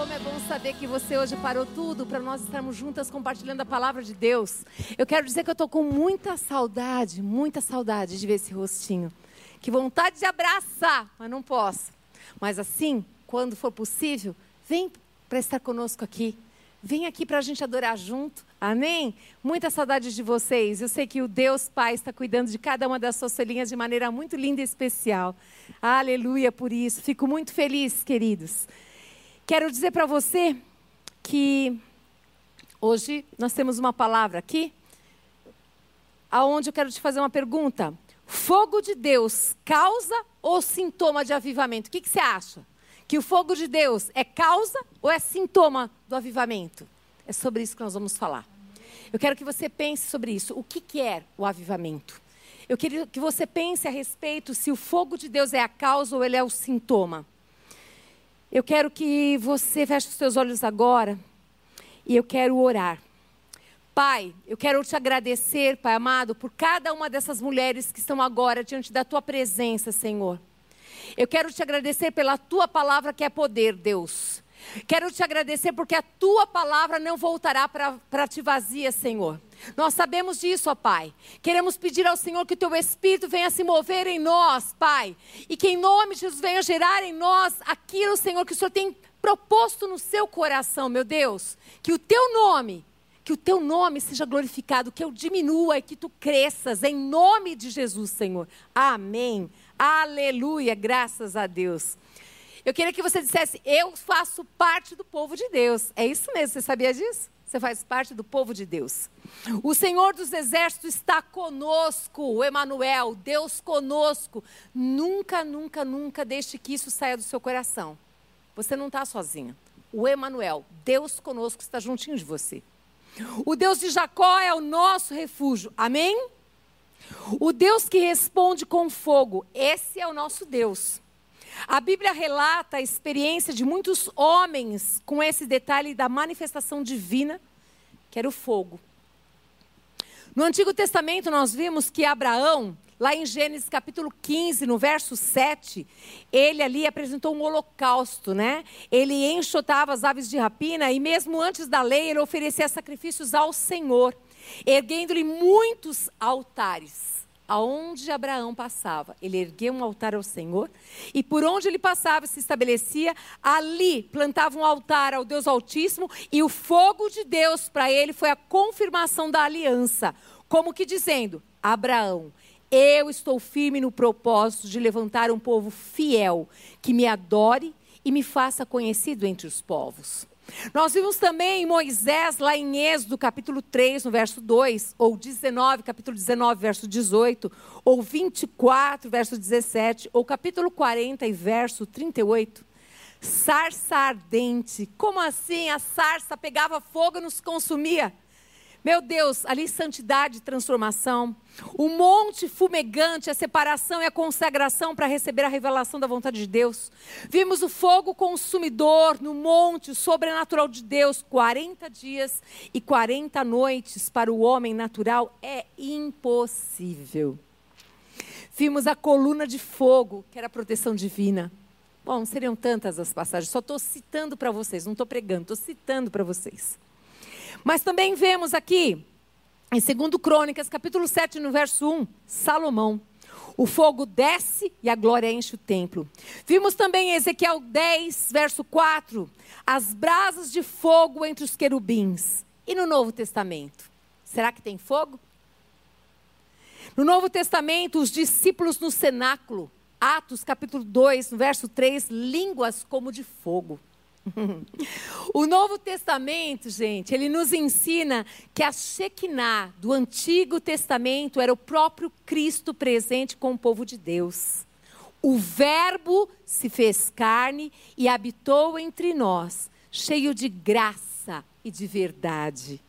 como é bom saber que você hoje parou tudo para nós estarmos juntas compartilhando a palavra de Deus. Eu quero dizer que eu estou com muita saudade, muita saudade de ver esse rostinho. Que vontade de abraçar, mas não posso. Mas assim, quando for possível, vem para estar conosco aqui. Vem aqui para a gente adorar junto. Amém? Muita saudade de vocês. Eu sei que o Deus Pai está cuidando de cada uma das suas filhinhas de maneira muito linda e especial. Aleluia por isso. Fico muito feliz, queridos. Quero dizer para você que hoje nós temos uma palavra aqui, aonde eu quero te fazer uma pergunta. Fogo de Deus causa ou sintoma de avivamento? O que, que você acha? que o fogo de Deus é causa ou é sintoma do avivamento? É sobre isso que nós vamos falar. Eu quero que você pense sobre isso. O que, que é o avivamento? Eu queria que você pense a respeito se o fogo de Deus é a causa ou ele é o sintoma. Eu quero que você feche os seus olhos agora e eu quero orar. Pai, eu quero te agradecer, Pai amado, por cada uma dessas mulheres que estão agora diante da tua presença, Senhor. Eu quero te agradecer pela tua palavra que é poder, Deus. Quero te agradecer porque a tua palavra não voltará para ti vazia, Senhor. Nós sabemos disso, ó Pai. Queremos pedir ao Senhor que o teu Espírito venha se mover em nós, Pai. E que em nome de Jesus venha gerar em nós aquilo, Senhor, que o Senhor tem proposto no seu coração, meu Deus. Que o teu nome, que o teu nome seja glorificado, que eu diminua e que tu cresças, em nome de Jesus, Senhor. Amém. Aleluia, graças a Deus. Eu queria que você dissesse: Eu faço parte do povo de Deus. É isso mesmo, você sabia disso? Você faz parte do povo de Deus. O Senhor dos Exércitos está conosco, o Emanuel, Deus conosco. Nunca, nunca, nunca deixe que isso saia do seu coração. Você não está sozinha. O Emanuel, Deus conosco, está juntinho de você. O Deus de Jacó é o nosso refúgio. Amém? O Deus que responde com fogo, esse é o nosso Deus. A Bíblia relata a experiência de muitos homens com esse detalhe da manifestação divina, que era o fogo. No Antigo Testamento, nós vimos que Abraão, lá em Gênesis capítulo 15, no verso 7, ele ali apresentou um holocausto, né? Ele enxotava as aves de rapina e, mesmo antes da lei, ele oferecia sacrifícios ao Senhor erguendo-lhe muitos altares. Aonde Abraão passava, ele ergueu um altar ao Senhor, e por onde ele passava se estabelecia, ali plantava um altar ao Deus Altíssimo, e o fogo de Deus para ele foi a confirmação da aliança, como que dizendo: Abraão, eu estou firme no propósito de levantar um povo fiel, que me adore e me faça conhecido entre os povos. Nós vimos também Moisés lá em Êxodo, capítulo 3, no verso 2, ou 19, capítulo 19, verso 18, ou 24, verso 17, ou capítulo 40 e verso 38. Sarça ardente. Como assim? A sarça pegava fogo e nos consumia. Meu Deus, ali santidade e transformação. O monte fumegante, a separação e a consagração para receber a revelação da vontade de Deus. Vimos o fogo consumidor no monte, o sobrenatural de Deus, 40 dias e 40 noites para o homem natural é impossível. Vimos a coluna de fogo, que era a proteção divina. Bom, seriam tantas as passagens, só estou citando para vocês, não estou pregando, estou citando para vocês. Mas também vemos aqui, em 2 Crônicas, capítulo 7, no verso 1, Salomão. O fogo desce e a glória enche o templo. Vimos também em Ezequiel 10, verso 4, as brasas de fogo entre os querubins. E no Novo Testamento? Será que tem fogo? No Novo Testamento, os discípulos no cenáculo, Atos capítulo 2, no verso 3, línguas como de fogo. O Novo Testamento, gente, ele nos ensina que a Shekinah do Antigo Testamento era o próprio Cristo presente com o povo de Deus. O Verbo se fez carne e habitou entre nós, cheio de graça e de verdade.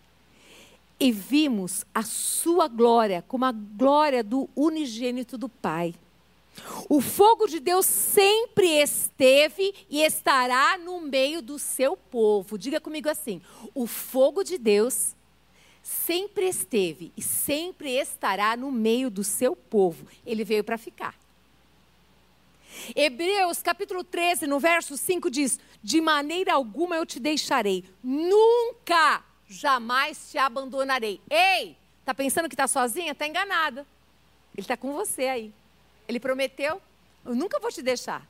E vimos a sua glória como a glória do unigênito do Pai. O fogo de Deus sempre esteve e estará no meio do seu povo. Diga comigo assim: o fogo de Deus sempre esteve e sempre estará no meio do seu povo. Ele veio para ficar. Hebreus capítulo 13, no verso 5 diz: De maneira alguma eu te deixarei, nunca, jamais te abandonarei. Ei, tá pensando que está sozinha? Está enganada. Ele está com você aí. Ele prometeu: Eu nunca vou te deixar.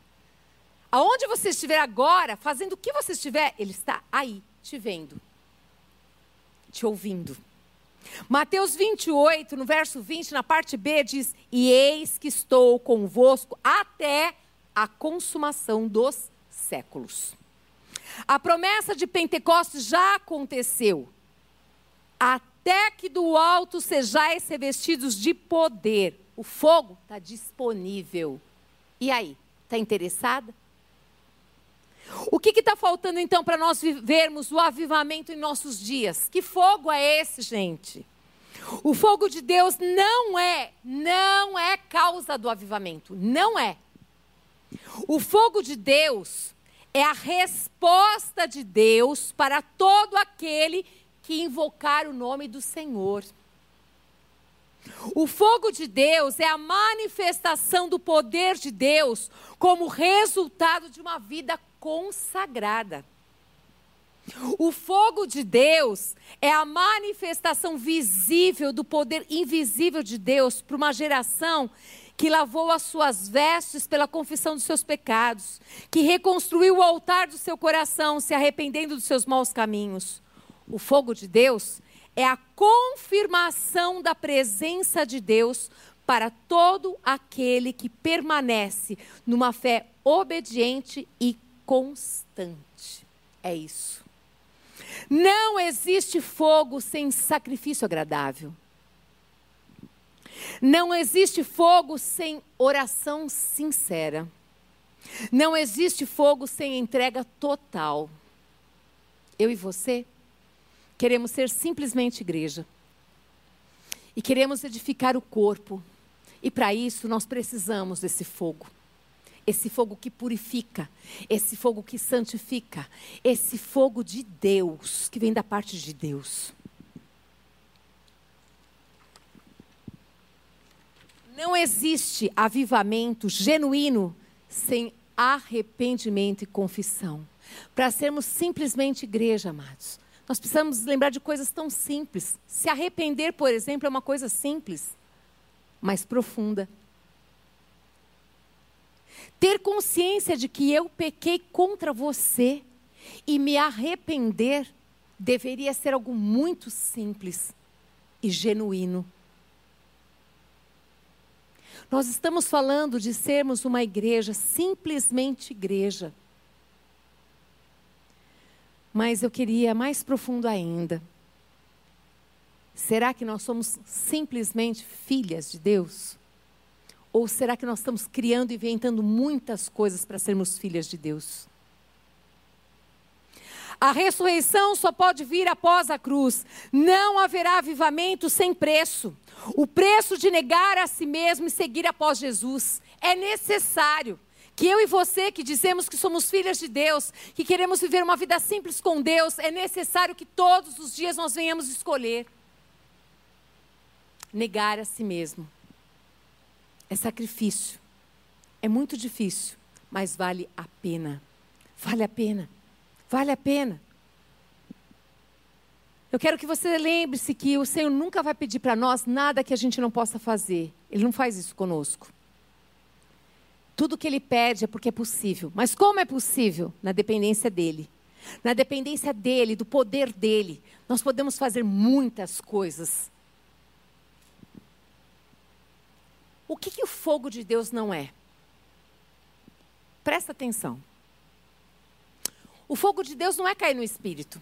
Aonde você estiver agora, fazendo o que você estiver, Ele está aí, te vendo, te ouvindo. Mateus 28, no verso 20, na parte B, diz: E eis que estou convosco até a consumação dos séculos. A promessa de Pentecostes já aconteceu. Até que do alto sejais revestidos de poder. O fogo está disponível. E aí, está interessada? O que está faltando então para nós vivermos o avivamento em nossos dias? Que fogo é esse, gente? O fogo de Deus não é, não é causa do avivamento, não é. O fogo de Deus é a resposta de Deus para todo aquele que invocar o nome do Senhor. O fogo de Deus é a manifestação do poder de Deus como resultado de uma vida consagrada. O fogo de Deus é a manifestação visível do poder invisível de Deus para uma geração que lavou as suas vestes pela confissão dos seus pecados, que reconstruiu o altar do seu coração, se arrependendo dos seus maus caminhos. O fogo de Deus é a confirmação da presença de Deus para todo aquele que permanece numa fé obediente e constante. É isso. Não existe fogo sem sacrifício agradável. Não existe fogo sem oração sincera. Não existe fogo sem entrega total. Eu e você queremos ser simplesmente igreja. E queremos edificar o corpo. E para isso nós precisamos desse fogo esse fogo que purifica, esse fogo que santifica, esse fogo de Deus, que vem da parte de Deus. Não existe avivamento genuíno sem arrependimento e confissão. Para sermos simplesmente igreja, amados, nós precisamos lembrar de coisas tão simples. Se arrepender, por exemplo, é uma coisa simples, mas profunda. Ter consciência de que eu pequei contra você e me arrepender deveria ser algo muito simples e genuíno. Nós estamos falando de sermos uma igreja, simplesmente igreja. Mas eu queria mais profundo ainda. Será que nós somos simplesmente filhas de Deus? Ou será que nós estamos criando e inventando muitas coisas para sermos filhas de Deus? A ressurreição só pode vir após a cruz. Não haverá avivamento sem preço. O preço de negar a si mesmo e seguir após Jesus é necessário. Que eu e você, que dizemos que somos filhas de Deus, que queremos viver uma vida simples com Deus, é necessário que todos os dias nós venhamos escolher negar a si mesmo é sacrifício. É muito difícil, mas vale a pena. Vale a pena. Vale a pena. Eu quero que você lembre-se que o Senhor nunca vai pedir para nós nada que a gente não possa fazer. Ele não faz isso conosco. Tudo que ele pede é porque é possível. Mas como é possível? Na dependência dele. Na dependência dele, do poder dele, nós podemos fazer muitas coisas. O que, que o fogo de Deus não é? Presta atenção. O fogo de Deus não é cair no espírito.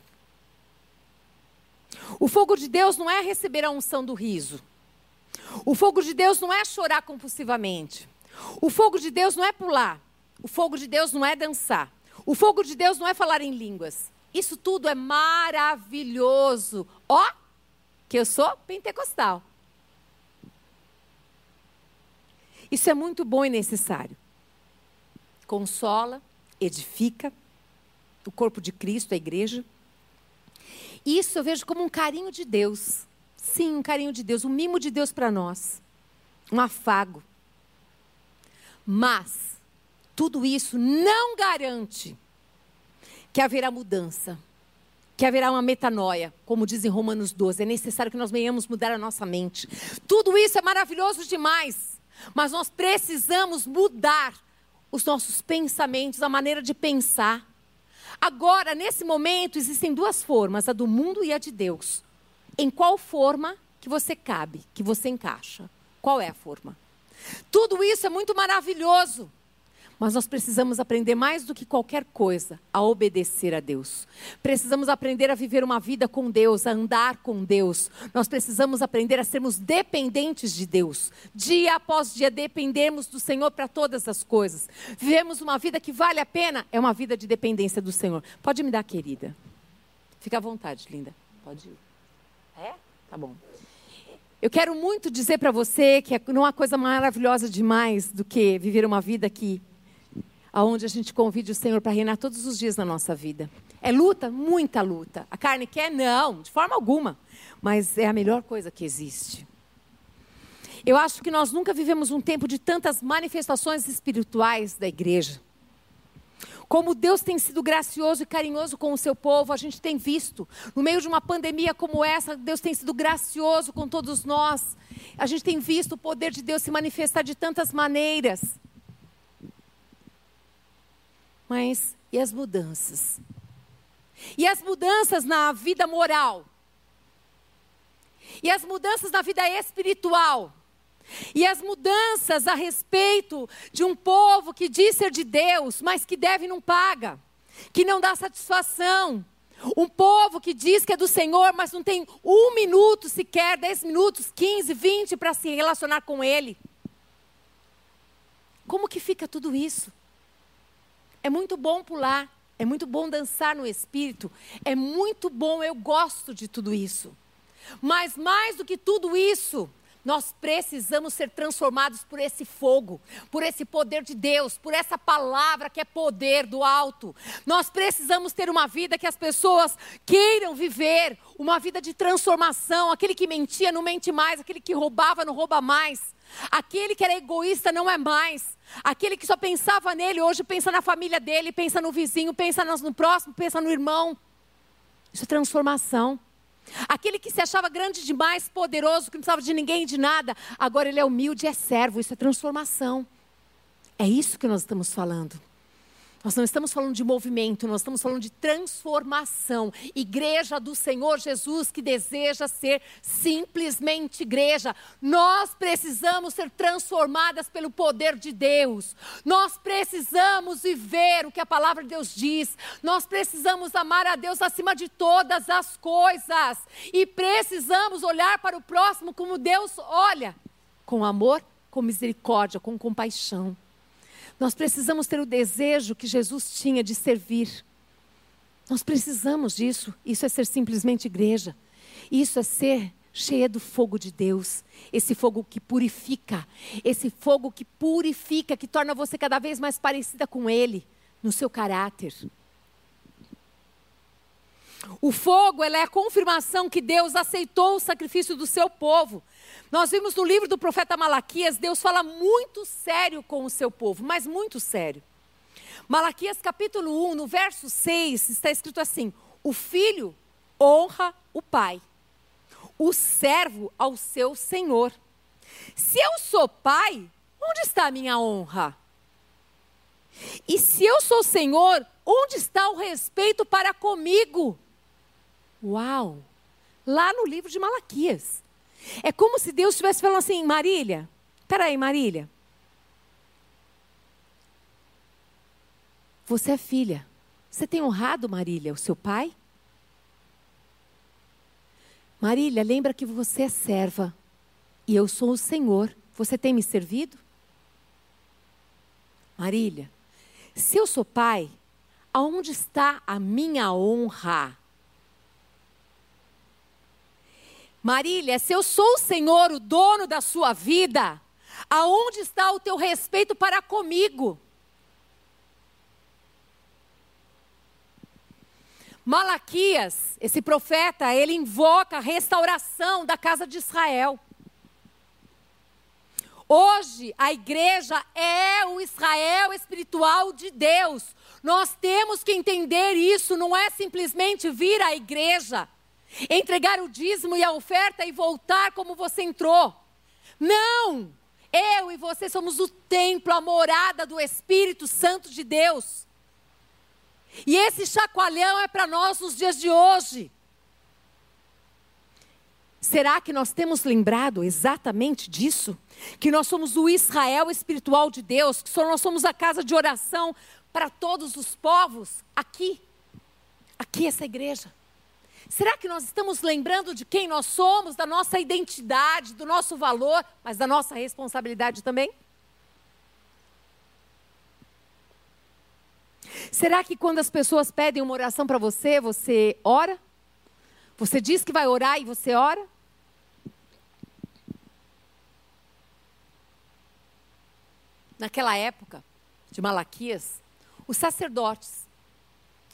O fogo de Deus não é receber a unção do riso. O fogo de Deus não é chorar compulsivamente. O fogo de Deus não é pular. O fogo de Deus não é dançar. O fogo de Deus não é falar em línguas. Isso tudo é maravilhoso. Ó, que eu sou pentecostal. Isso é muito bom e necessário. Consola, edifica o corpo de Cristo, a igreja. Isso eu vejo como um carinho de Deus. Sim, um carinho de Deus, um mimo de Deus para nós. Um afago. Mas tudo isso não garante que haverá mudança, que haverá uma metanoia, como diz em Romanos 12. É necessário que nós venhamos mudar a nossa mente. Tudo isso é maravilhoso demais, mas nós precisamos mudar os nossos pensamentos, a maneira de pensar. Agora, nesse momento, existem duas formas, a do mundo e a de Deus. Em qual forma que você cabe, que você encaixa? Qual é a forma? Tudo isso é muito maravilhoso. Mas nós precisamos aprender mais do que qualquer coisa a obedecer a Deus. Precisamos aprender a viver uma vida com Deus, a andar com Deus. Nós precisamos aprender a sermos dependentes de Deus. Dia após dia dependemos do Senhor para todas as coisas. Vivemos uma vida que vale a pena, é uma vida de dependência do Senhor. Pode me dar, querida. Fica à vontade, linda. Pode ir. É? Tá bom. Eu quero muito dizer para você que não há coisa maravilhosa demais do que viver uma vida que aonde a gente convide o Senhor para reinar todos os dias na nossa vida. É luta, muita luta. A carne quer? Não, de forma alguma. Mas é a melhor coisa que existe. Eu acho que nós nunca vivemos um tempo de tantas manifestações espirituais da igreja. Como Deus tem sido gracioso e carinhoso com o seu povo, a gente tem visto. No meio de uma pandemia como essa, Deus tem sido gracioso com todos nós. A gente tem visto o poder de Deus se manifestar de tantas maneiras. Mas e as mudanças? E as mudanças na vida moral? E as mudanças na vida espiritual? E as mudanças a respeito de um povo que diz ser de Deus, mas que deve e não paga, que não dá satisfação. Um povo que diz que é do Senhor, mas não tem um minuto sequer, dez minutos, quinze, vinte para se relacionar com Ele. Como que fica tudo isso? É muito bom pular, é muito bom dançar no espírito, é muito bom, eu gosto de tudo isso. Mas mais do que tudo isso, nós precisamos ser transformados por esse fogo, por esse poder de Deus, por essa palavra que é poder do alto. Nós precisamos ter uma vida que as pessoas queiram viver, uma vida de transformação. Aquele que mentia não mente mais, aquele que roubava não rouba mais. Aquele que era egoísta não é mais. Aquele que só pensava nele, hoje pensa na família dele, pensa no vizinho, pensa no próximo, pensa no irmão. Isso é transformação. Aquele que se achava grande demais, poderoso, que não precisava de ninguém de nada, agora ele é humilde, é servo. Isso é transformação. É isso que nós estamos falando. Nós não estamos falando de movimento, nós estamos falando de transformação. Igreja do Senhor Jesus que deseja ser simplesmente igreja. Nós precisamos ser transformadas pelo poder de Deus. Nós precisamos viver o que a palavra de Deus diz. Nós precisamos amar a Deus acima de todas as coisas. E precisamos olhar para o próximo como Deus olha com amor, com misericórdia, com compaixão. Nós precisamos ter o desejo que Jesus tinha de servir. Nós precisamos disso. Isso é ser simplesmente igreja. Isso é ser cheia do fogo de Deus. Esse fogo que purifica. Esse fogo que purifica, que torna você cada vez mais parecida com Ele, no seu caráter. O fogo é a confirmação que Deus aceitou o sacrifício do seu povo. Nós vimos no livro do profeta Malaquias, Deus fala muito sério com o seu povo, mas muito sério. Malaquias capítulo 1, no verso 6, está escrito assim: O filho honra o pai, o servo ao seu senhor. Se eu sou pai, onde está a minha honra? E se eu sou senhor, onde está o respeito para comigo? Uau! Lá no livro de Malaquias. É como se Deus estivesse falando assim, Marília, peraí, Marília. Você é filha. Você tem honrado, Marília, o seu pai? Marília, lembra que você é serva e eu sou o Senhor. Você tem me servido? Marília, se eu sou pai, aonde está a minha honra? Marília, se eu sou o Senhor, o dono da sua vida, aonde está o teu respeito para comigo? Malaquias, esse profeta, ele invoca a restauração da casa de Israel. Hoje, a igreja é o Israel espiritual de Deus. Nós temos que entender isso, não é simplesmente vir à igreja, entregar o dízimo e a oferta e voltar como você entrou. Não! Eu e você somos o templo, a morada do Espírito Santo de Deus. E esse chacoalhão é para nós nos dias de hoje. Será que nós temos lembrado exatamente disso? Que nós somos o Israel espiritual de Deus, que nós somos a casa de oração para todos os povos aqui, aqui essa igreja. Será que nós estamos lembrando de quem nós somos, da nossa identidade, do nosso valor, mas da nossa responsabilidade também? Será que quando as pessoas pedem uma oração para você, você ora? Você diz que vai orar e você ora? Naquela época de Malaquias, os sacerdotes,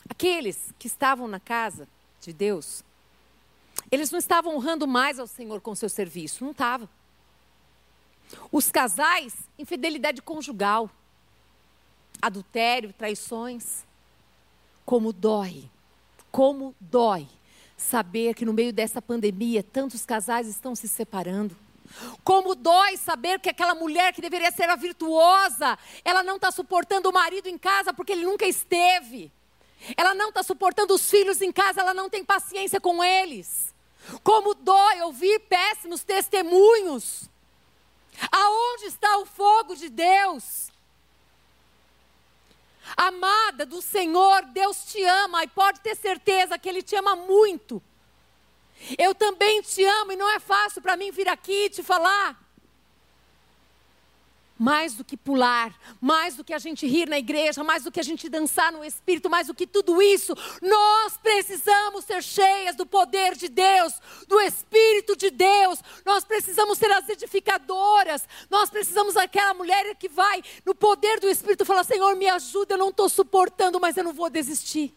aqueles que estavam na casa de Deus, eles não estavam honrando mais ao Senhor com seu serviço, não estava. Os casais, infidelidade conjugal, adultério, traições, como dói, como dói saber que no meio dessa pandemia tantos casais estão se separando. Como dói saber que aquela mulher que deveria ser a virtuosa, ela não está suportando o marido em casa porque ele nunca esteve. Ela não está suportando os filhos em casa, ela não tem paciência com eles. Como dói ouvir péssimos testemunhos. Aonde está o fogo de Deus? Amada do Senhor, Deus te ama e pode ter certeza que Ele te ama muito. Eu também te amo e não é fácil para mim vir aqui te falar. Mais do que pular, mais do que a gente rir na igreja, mais do que a gente dançar no espírito, mais do que tudo isso, nós precisamos ser cheias do poder de Deus, do espírito de Deus. Nós precisamos ser as edificadoras. Nós precisamos aquela mulher que vai no poder do espírito falar: "Senhor, me ajuda, eu não estou suportando, mas eu não vou desistir".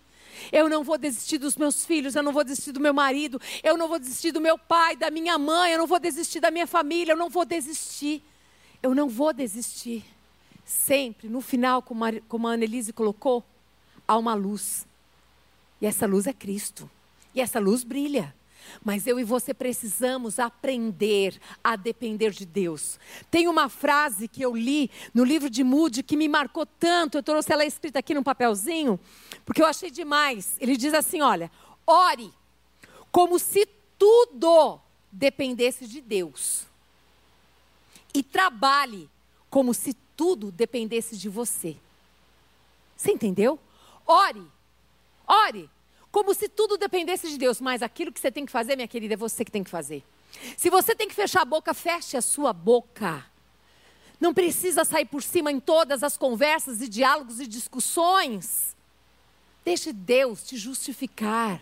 Eu não vou desistir dos meus filhos, eu não vou desistir do meu marido, eu não vou desistir do meu pai, da minha mãe, eu não vou desistir da minha família, eu não vou desistir. Eu não vou desistir. Sempre, no final, como a, como a Annelise colocou, há uma luz. E essa luz é Cristo. E essa luz brilha. Mas eu e você precisamos aprender a depender de Deus. Tem uma frase que eu li no livro de Moody que me marcou tanto, eu trouxe ela escrita aqui num papelzinho, porque eu achei demais. Ele diz assim: olha, ore como se tudo dependesse de Deus. E trabalhe como se tudo dependesse de você. Você entendeu? Ore. Ore como se tudo dependesse de Deus, mas aquilo que você tem que fazer, minha querida, é você que tem que fazer. Se você tem que fechar a boca, feche a sua boca. Não precisa sair por cima em todas as conversas e diálogos e discussões. Deixe Deus te justificar.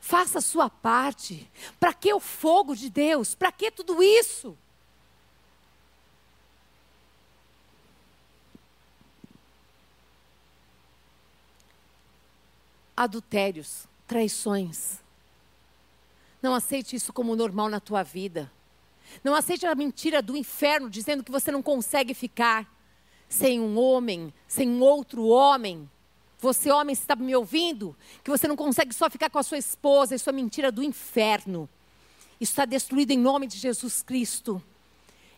Faça a sua parte. Para que o fogo de Deus? Para que tudo isso? Adultérios, traições. Não aceite isso como normal na tua vida. Não aceite a mentira do inferno dizendo que você não consegue ficar sem um homem, sem um outro homem. Você, homem, está me ouvindo? Que você não consegue só ficar com a sua esposa. Isso é mentira do inferno. Isso está destruído em nome de Jesus Cristo.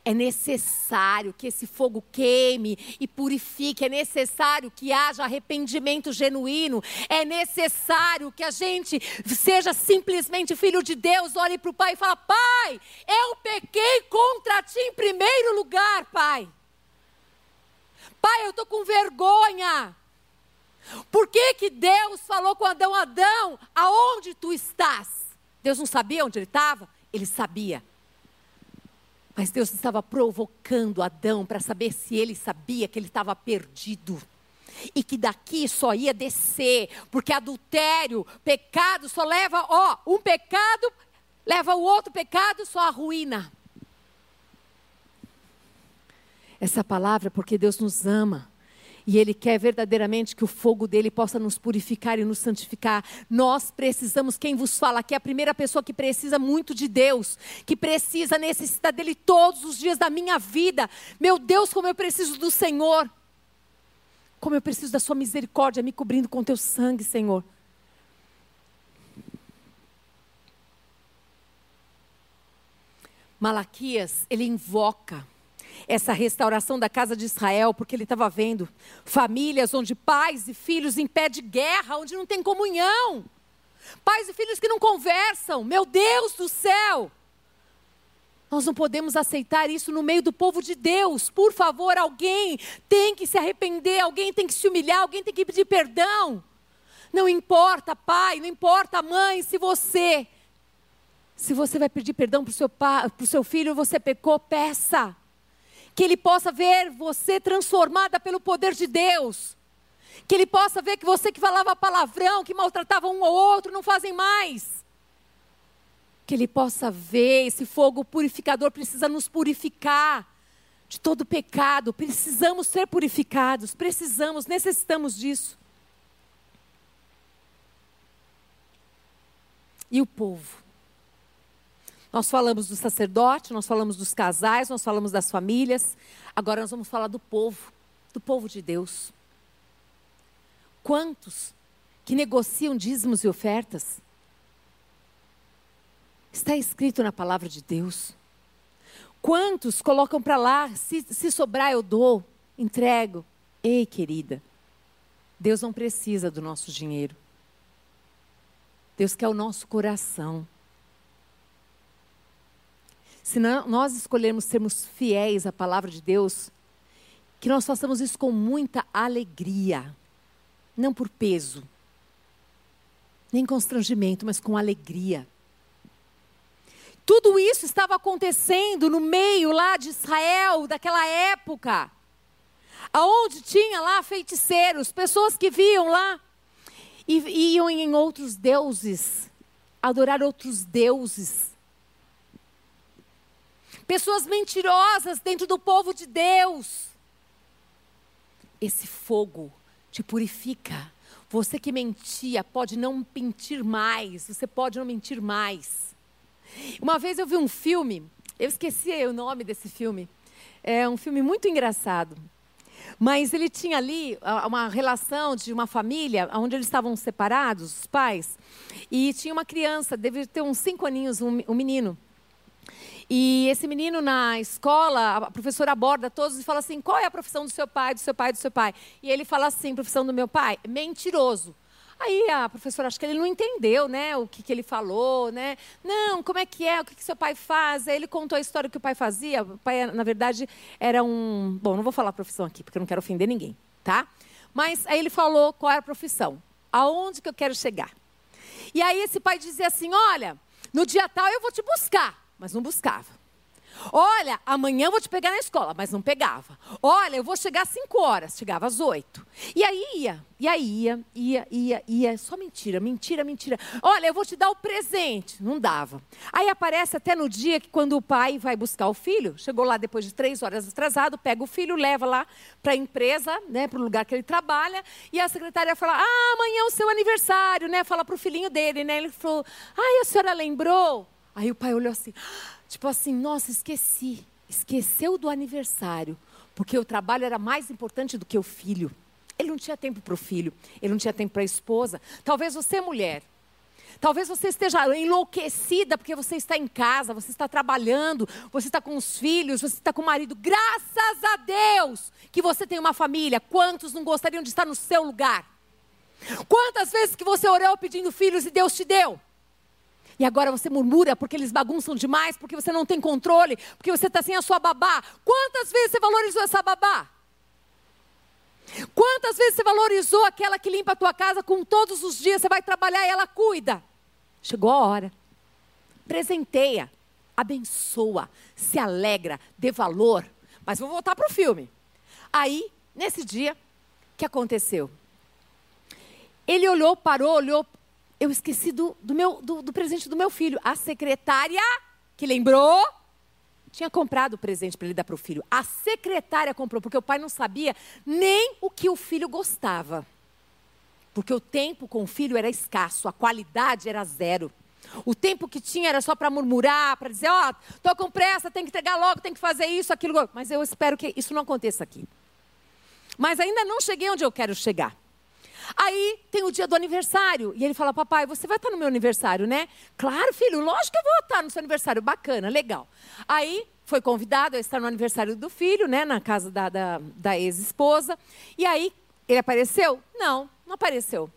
É necessário que esse fogo queime e purifique, é necessário que haja arrependimento genuíno, é necessário que a gente seja simplesmente filho de Deus, olhe para o Pai e fala: Pai, eu pequei contra ti em primeiro lugar, Pai. Pai, eu estou com vergonha. Por que, que Deus falou com Adão, Adão, aonde tu estás? Deus não sabia onde ele estava? Ele sabia. Mas Deus estava provocando Adão para saber se ele sabia que ele estava perdido. E que daqui só ia descer, porque adultério, pecado só leva, ó, um pecado leva o outro pecado só a ruína. Essa palavra é porque Deus nos ama. E Ele quer verdadeiramente que o fogo dele possa nos purificar e nos santificar. Nós precisamos, quem vos fala aqui é a primeira pessoa que precisa muito de Deus, que precisa, necessita dele todos os dias da minha vida. Meu Deus, como eu preciso do Senhor. Como eu preciso da Sua misericórdia me cobrindo com Teu sangue, Senhor. Malaquias, ele invoca essa restauração da casa de Israel, porque ele estava vendo famílias onde pais e filhos em pé de guerra, onde não tem comunhão. Pais e filhos que não conversam. Meu Deus do céu! Nós não podemos aceitar isso no meio do povo de Deus. Por favor, alguém tem que se arrepender, alguém tem que se humilhar, alguém tem que pedir perdão. Não importa, pai, não importa, mãe, se você se você vai pedir perdão para o seu, seu filho, você pecou, peça que ele possa ver você transformada pelo poder de Deus. Que ele possa ver que você que falava palavrão, que maltratava um ou outro, não fazem mais. Que ele possa ver esse fogo purificador precisa nos purificar de todo pecado. Precisamos ser purificados, precisamos, necessitamos disso. E o povo? Nós falamos do sacerdote, nós falamos dos casais, nós falamos das famílias. Agora nós vamos falar do povo, do povo de Deus. Quantos que negociam dízimos e ofertas? Está escrito na palavra de Deus. Quantos colocam para lá, se, se sobrar eu dou, entrego. Ei, querida, Deus não precisa do nosso dinheiro. Deus quer o nosso coração. Se nós escolhermos sermos fiéis à palavra de Deus, que nós façamos isso com muita alegria, não por peso, nem constrangimento, mas com alegria. Tudo isso estava acontecendo no meio lá de Israel, daquela época, aonde tinha lá feiticeiros, pessoas que viam lá e iam em outros deuses, adorar outros deuses pessoas mentirosas dentro do povo de Deus. Esse fogo te purifica. Você que mentia pode não mentir mais, você pode não mentir mais. Uma vez eu vi um filme, eu esqueci o nome desse filme. É um filme muito engraçado. Mas ele tinha ali uma relação de uma família onde eles estavam separados, os pais, e tinha uma criança, deve ter uns cinco aninhos, um menino. E esse menino na escola, a professora aborda todos e fala assim: qual é a profissão do seu pai, do seu pai, do seu pai? E ele fala assim: profissão do meu pai? Mentiroso. Aí a professora, acho que ele não entendeu, né, o que, que ele falou, né? Não, como é que é, o que, que seu pai faz? Aí ele contou a história que o pai fazia. O pai, na verdade, era um... Bom, não vou falar a profissão aqui, porque eu não quero ofender ninguém, tá? Mas aí ele falou qual era a profissão. Aonde que eu quero chegar? E aí esse pai dizia assim, olha, no dia tal eu vou te buscar mas não buscava. Olha, amanhã eu vou te pegar na escola, mas não pegava. Olha, eu vou chegar às 5 horas, chegava às 8. E aí ia, e aí ia, ia, ia, ia. Só mentira, mentira, mentira. Olha, eu vou te dar o presente. Não dava. Aí aparece até no dia que quando o pai vai buscar o filho, chegou lá depois de três horas atrasado, pega o filho, leva lá para a empresa, né, para o lugar que ele trabalha, e a secretária fala: Ah, amanhã é o seu aniversário, né? Fala para o filhinho dele, né? Ele falou: Ah, a senhora lembrou? Aí o pai olhou assim, tipo assim, nossa, esqueci. Esqueceu do aniversário, porque o trabalho era mais importante do que o filho. Ele não tinha tempo para o filho, ele não tinha tempo para a esposa. Talvez você, mulher, Talvez você esteja enlouquecida porque você está em casa, você está trabalhando, você está com os filhos, você está com o marido. Graças a Deus que você tem uma família. Quantos não gostariam de estar no seu lugar? Quantas vezes que você orou pedindo filhos e Deus te deu? E agora você murmura porque eles bagunçam demais, porque você não tem controle, porque você está sem a sua babá. Quantas vezes você valorizou essa babá? Quantas vezes você valorizou aquela que limpa a tua casa com todos os dias você vai trabalhar e ela cuida? Chegou a hora. Presenteia, abençoa, se alegra, dê valor. Mas vou voltar para o filme. Aí, nesse dia, o que aconteceu? Ele olhou, parou, olhou eu esqueci do, do, meu, do, do presente do meu filho. A secretária, que lembrou, tinha comprado o presente para ele dar para o filho. A secretária comprou, porque o pai não sabia nem o que o filho gostava. Porque o tempo com o filho era escasso, a qualidade era zero. O tempo que tinha era só para murmurar, para dizer, ó, oh, tô com pressa, tem que entregar logo, tem que fazer isso, aquilo. Mas eu espero que isso não aconteça aqui. Mas ainda não cheguei onde eu quero chegar. Aí tem o dia do aniversário. E ele fala: Papai, você vai estar no meu aniversário, né? Claro, filho, lógico que eu vou estar no seu aniversário. Bacana, legal. Aí foi convidado a estar no aniversário do filho, né? Na casa da, da, da ex-esposa. E aí, ele apareceu? Não, não apareceu.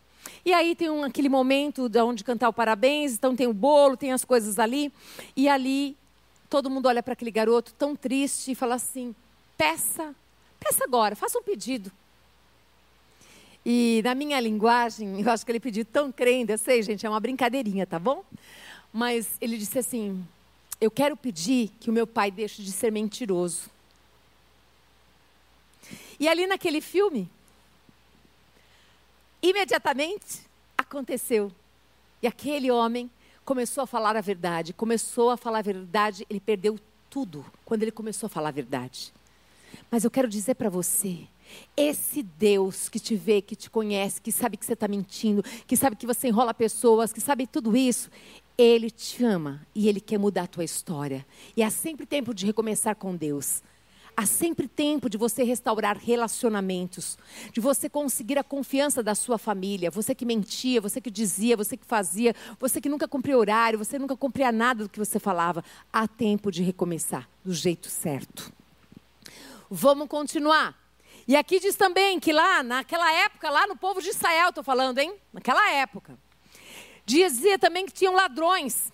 E aí tem um, aquele momento de onde cantar o parabéns, então tem o bolo, tem as coisas ali. E ali todo mundo olha para aquele garoto tão triste e fala assim: peça, peça agora, faça um pedido. E na minha linguagem, eu acho que ele pediu tão crente, eu sei, gente, é uma brincadeirinha, tá bom? Mas ele disse assim: Eu quero pedir que o meu pai deixe de ser mentiroso. E ali naquele filme, imediatamente aconteceu. E aquele homem começou a falar a verdade. Começou a falar a verdade, ele perdeu tudo quando ele começou a falar a verdade. Mas eu quero dizer para você esse Deus que te vê, que te conhece, que sabe que você está mentindo, que sabe que você enrola pessoas, que sabe tudo isso, Ele te ama e Ele quer mudar a tua história. E há sempre tempo de recomeçar com Deus. Há sempre tempo de você restaurar relacionamentos, de você conseguir a confiança da sua família. Você que mentia, você que dizia, você que fazia, você que nunca cumpria horário, você nunca cumpria nada do que você falava. Há tempo de recomeçar do jeito certo. Vamos continuar. E aqui diz também que lá, naquela época, lá no povo de Israel, estou falando, hein? Naquela época. Dizia também que tinham ladrões.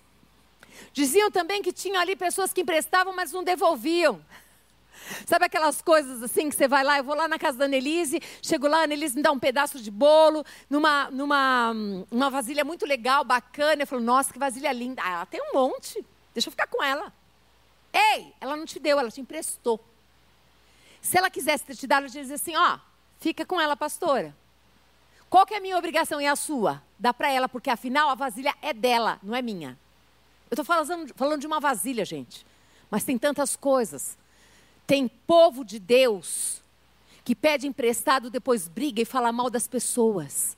Diziam também que tinham ali pessoas que emprestavam, mas não devolviam. Sabe aquelas coisas assim que você vai lá, eu vou lá na casa da Annelise, chego lá, a Annelise me dá um pedaço de bolo, numa, numa uma vasilha muito legal, bacana. Eu falo, nossa, que vasilha linda. Ah, ela tem um monte, deixa eu ficar com ela. Ei, ela não te deu, ela te emprestou. Se ela quisesse ter te dado, ela dizia assim: ó, fica com ela, pastora. Qual que é a minha obrigação e a sua? Dá para ela, porque afinal a vasilha é dela, não é minha. Eu estou falando, falando de uma vasilha, gente. Mas tem tantas coisas. Tem povo de Deus que pede emprestado, depois briga e fala mal das pessoas.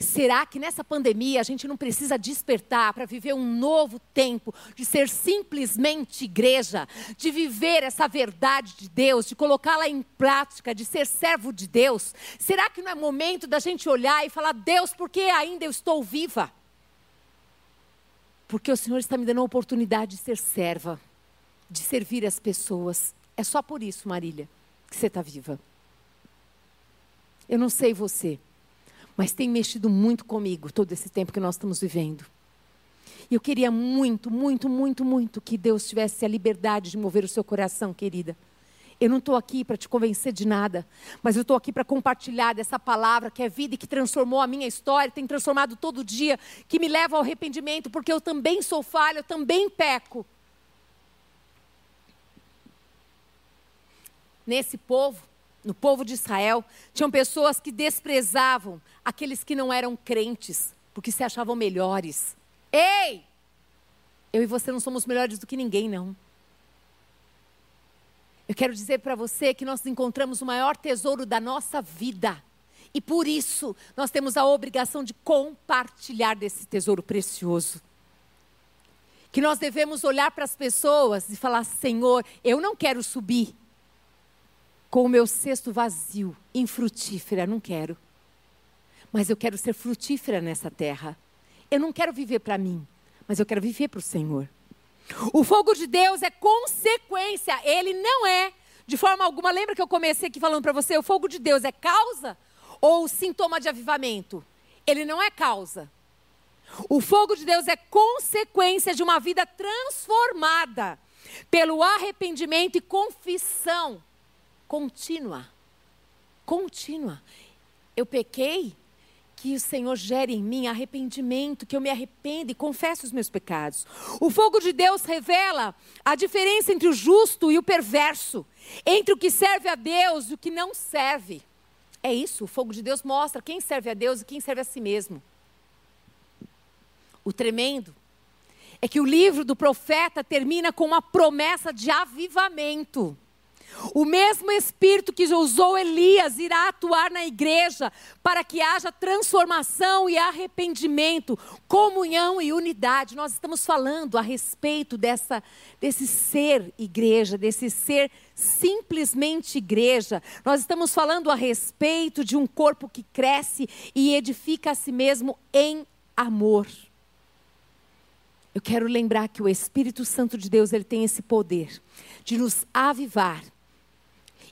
Será que nessa pandemia a gente não precisa despertar para viver um novo tempo, de ser simplesmente igreja, de viver essa verdade de Deus, de colocá-la em prática, de ser servo de Deus? Será que não é momento da gente olhar e falar, Deus, por que ainda eu estou viva? Porque o Senhor está me dando a oportunidade de ser serva, de servir as pessoas. É só por isso, Marília, que você está viva. Eu não sei você mas tem mexido muito comigo todo esse tempo que nós estamos vivendo. E eu queria muito, muito, muito, muito que Deus tivesse a liberdade de mover o seu coração, querida. Eu não estou aqui para te convencer de nada, mas eu estou aqui para compartilhar dessa palavra que é vida e que transformou a minha história, tem transformado todo dia, que me leva ao arrependimento, porque eu também sou falha, eu também peco. Nesse povo, no povo de Israel, tinham pessoas que desprezavam aqueles que não eram crentes, porque se achavam melhores. Ei! Eu e você não somos melhores do que ninguém, não. Eu quero dizer para você que nós encontramos o maior tesouro da nossa vida. E por isso nós temos a obrigação de compartilhar desse tesouro precioso. Que nós devemos olhar para as pessoas e falar: Senhor, eu não quero subir com o meu cesto vazio, infrutífera, não quero. Mas eu quero ser frutífera nessa terra. Eu não quero viver para mim, mas eu quero viver para o Senhor. O fogo de Deus é consequência, ele não é, de forma alguma. Lembra que eu comecei aqui falando para você? O fogo de Deus é causa ou sintoma de avivamento? Ele não é causa. O fogo de Deus é consequência de uma vida transformada pelo arrependimento e confissão contínua. Contínua. Eu pequei, que o Senhor gere em mim arrependimento, que eu me arrependa e confesse os meus pecados. O fogo de Deus revela a diferença entre o justo e o perverso, entre o que serve a Deus e o que não serve. É isso, o fogo de Deus mostra quem serve a Deus e quem serve a si mesmo. O tremendo é que o livro do profeta termina com uma promessa de avivamento. O mesmo Espírito que usou Elias irá atuar na igreja para que haja transformação e arrependimento, comunhão e unidade. Nós estamos falando a respeito dessa, desse ser igreja, desse ser simplesmente igreja. Nós estamos falando a respeito de um corpo que cresce e edifica a si mesmo em amor. Eu quero lembrar que o Espírito Santo de Deus ele tem esse poder de nos avivar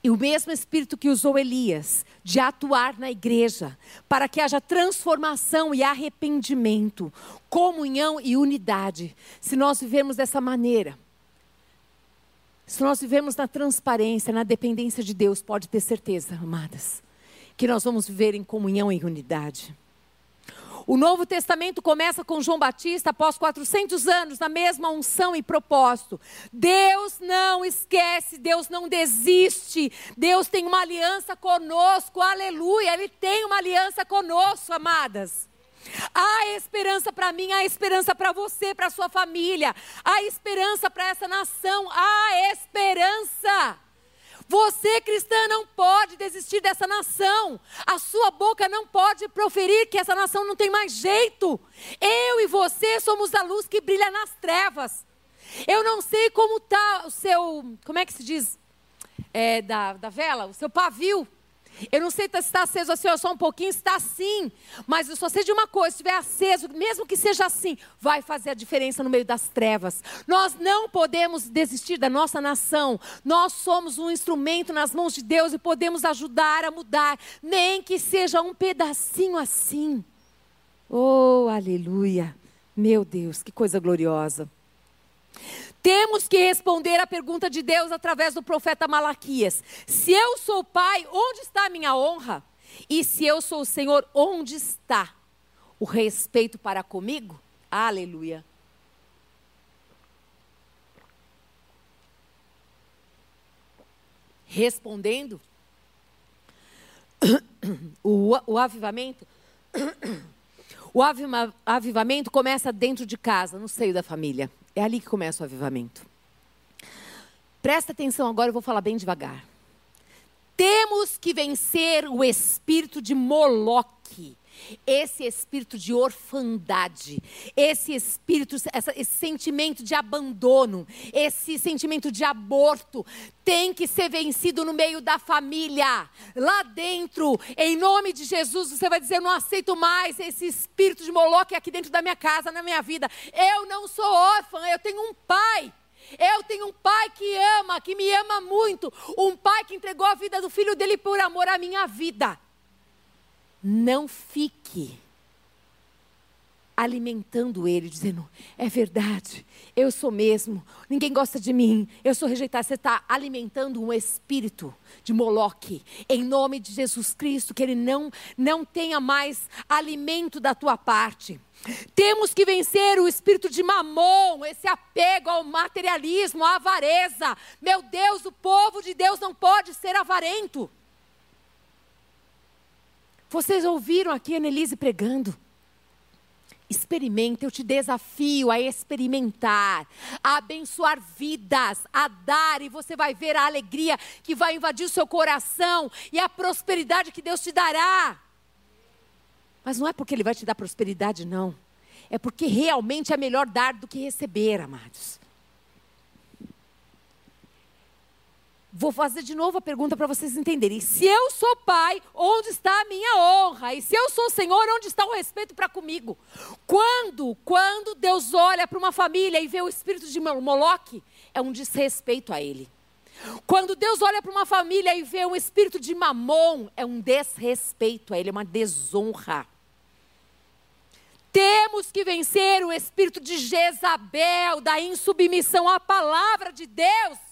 e o mesmo Espírito que usou Elias de atuar na igreja, para que haja transformação e arrependimento, comunhão e unidade. Se nós vivemos dessa maneira, se nós vivemos na transparência, na dependência de Deus, pode ter certeza, amadas, que nós vamos viver em comunhão e unidade. O Novo Testamento começa com João Batista após 400 anos, na mesma unção e propósito. Deus não esquece, Deus não desiste. Deus tem uma aliança conosco, aleluia. Ele tem uma aliança conosco, amadas. Há esperança para mim, há esperança para você, para sua família, há esperança para essa nação, há esperança. Você, cristã, não pode desistir dessa nação. A sua boca não pode proferir que essa nação não tem mais jeito. Eu e você somos a luz que brilha nas trevas. Eu não sei como está o seu. Como é que se diz? É, da, da vela? O seu pavio. Eu não sei se está aceso assim, só um pouquinho, está assim. Mas eu só sei de uma coisa: se estiver aceso, mesmo que seja assim, vai fazer a diferença no meio das trevas. Nós não podemos desistir da nossa nação. Nós somos um instrumento nas mãos de Deus e podemos ajudar a mudar, nem que seja um pedacinho assim. Oh, aleluia! Meu Deus, que coisa gloriosa. Temos que responder a pergunta de Deus através do profeta Malaquias: Se eu sou pai, onde está a minha honra? E se eu sou o Senhor, onde está o respeito para comigo? Aleluia. Respondendo, o, o avivamento, o avivamento começa dentro de casa, no seio da família. É ali que começa o avivamento. Presta atenção agora, eu vou falar bem devagar. Temos que vencer o espírito de Moloque esse espírito de orfandade, esse espírito, esse sentimento de abandono, esse sentimento de aborto, tem que ser vencido no meio da família, lá dentro, em nome de Jesus. Você vai dizer: Eu não aceito mais esse espírito de Moloque aqui dentro da minha casa, na minha vida. Eu não sou órfã, eu tenho um pai. Eu tenho um pai que ama, que me ama muito. Um pai que entregou a vida do filho dele por amor à minha vida. Não fique alimentando ele, dizendo: é verdade, eu sou mesmo, ninguém gosta de mim, eu sou rejeitado. Você está alimentando um espírito de Moloque, em nome de Jesus Cristo, que ele não, não tenha mais alimento da tua parte. Temos que vencer o espírito de mamon, esse apego ao materialismo, à avareza. Meu Deus, o povo de Deus não pode ser avarento. Vocês ouviram aqui a Annelise pregando. Experimenta, eu te desafio a experimentar, a abençoar vidas, a dar, e você vai ver a alegria que vai invadir o seu coração e a prosperidade que Deus te dará. Mas não é porque Ele vai te dar prosperidade, não. É porque realmente é melhor dar do que receber, amados. Vou fazer de novo a pergunta para vocês entenderem. Se eu sou pai, onde está a minha honra? E se eu sou Senhor, onde está o respeito para comigo? Quando, quando Deus olha para uma família e vê o espírito de Moloque, é um desrespeito a ele. Quando Deus olha para uma família e vê um espírito de mamon, é um desrespeito a ele, é uma desonra. Temos que vencer o espírito de Jezabel, da insubmissão à palavra de Deus.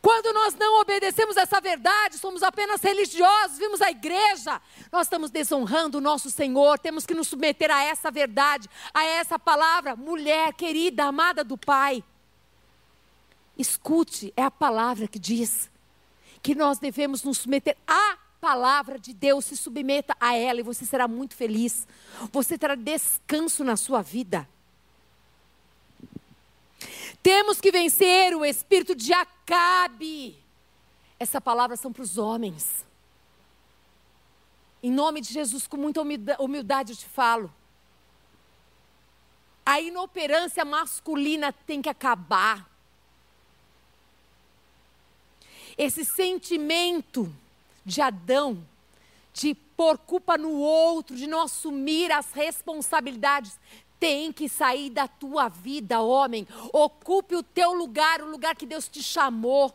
Quando nós não obedecemos essa verdade, somos apenas religiosos, vimos a igreja, nós estamos desonrando o nosso Senhor, temos que nos submeter a essa verdade, a essa palavra, mulher querida, amada do Pai. Escute, é a palavra que diz que nós devemos nos submeter à palavra de Deus, se submeta a ela e você será muito feliz. Você terá descanso na sua vida. Temos que vencer o espírito de Acabe. Essa palavra são para os homens. Em nome de Jesus, com muita humildade eu te falo. A inoperância masculina tem que acabar. Esse sentimento de Adão, de pôr culpa no outro, de não assumir as responsabilidades, tem que sair da tua vida, homem. Ocupe o teu lugar, o lugar que Deus te chamou.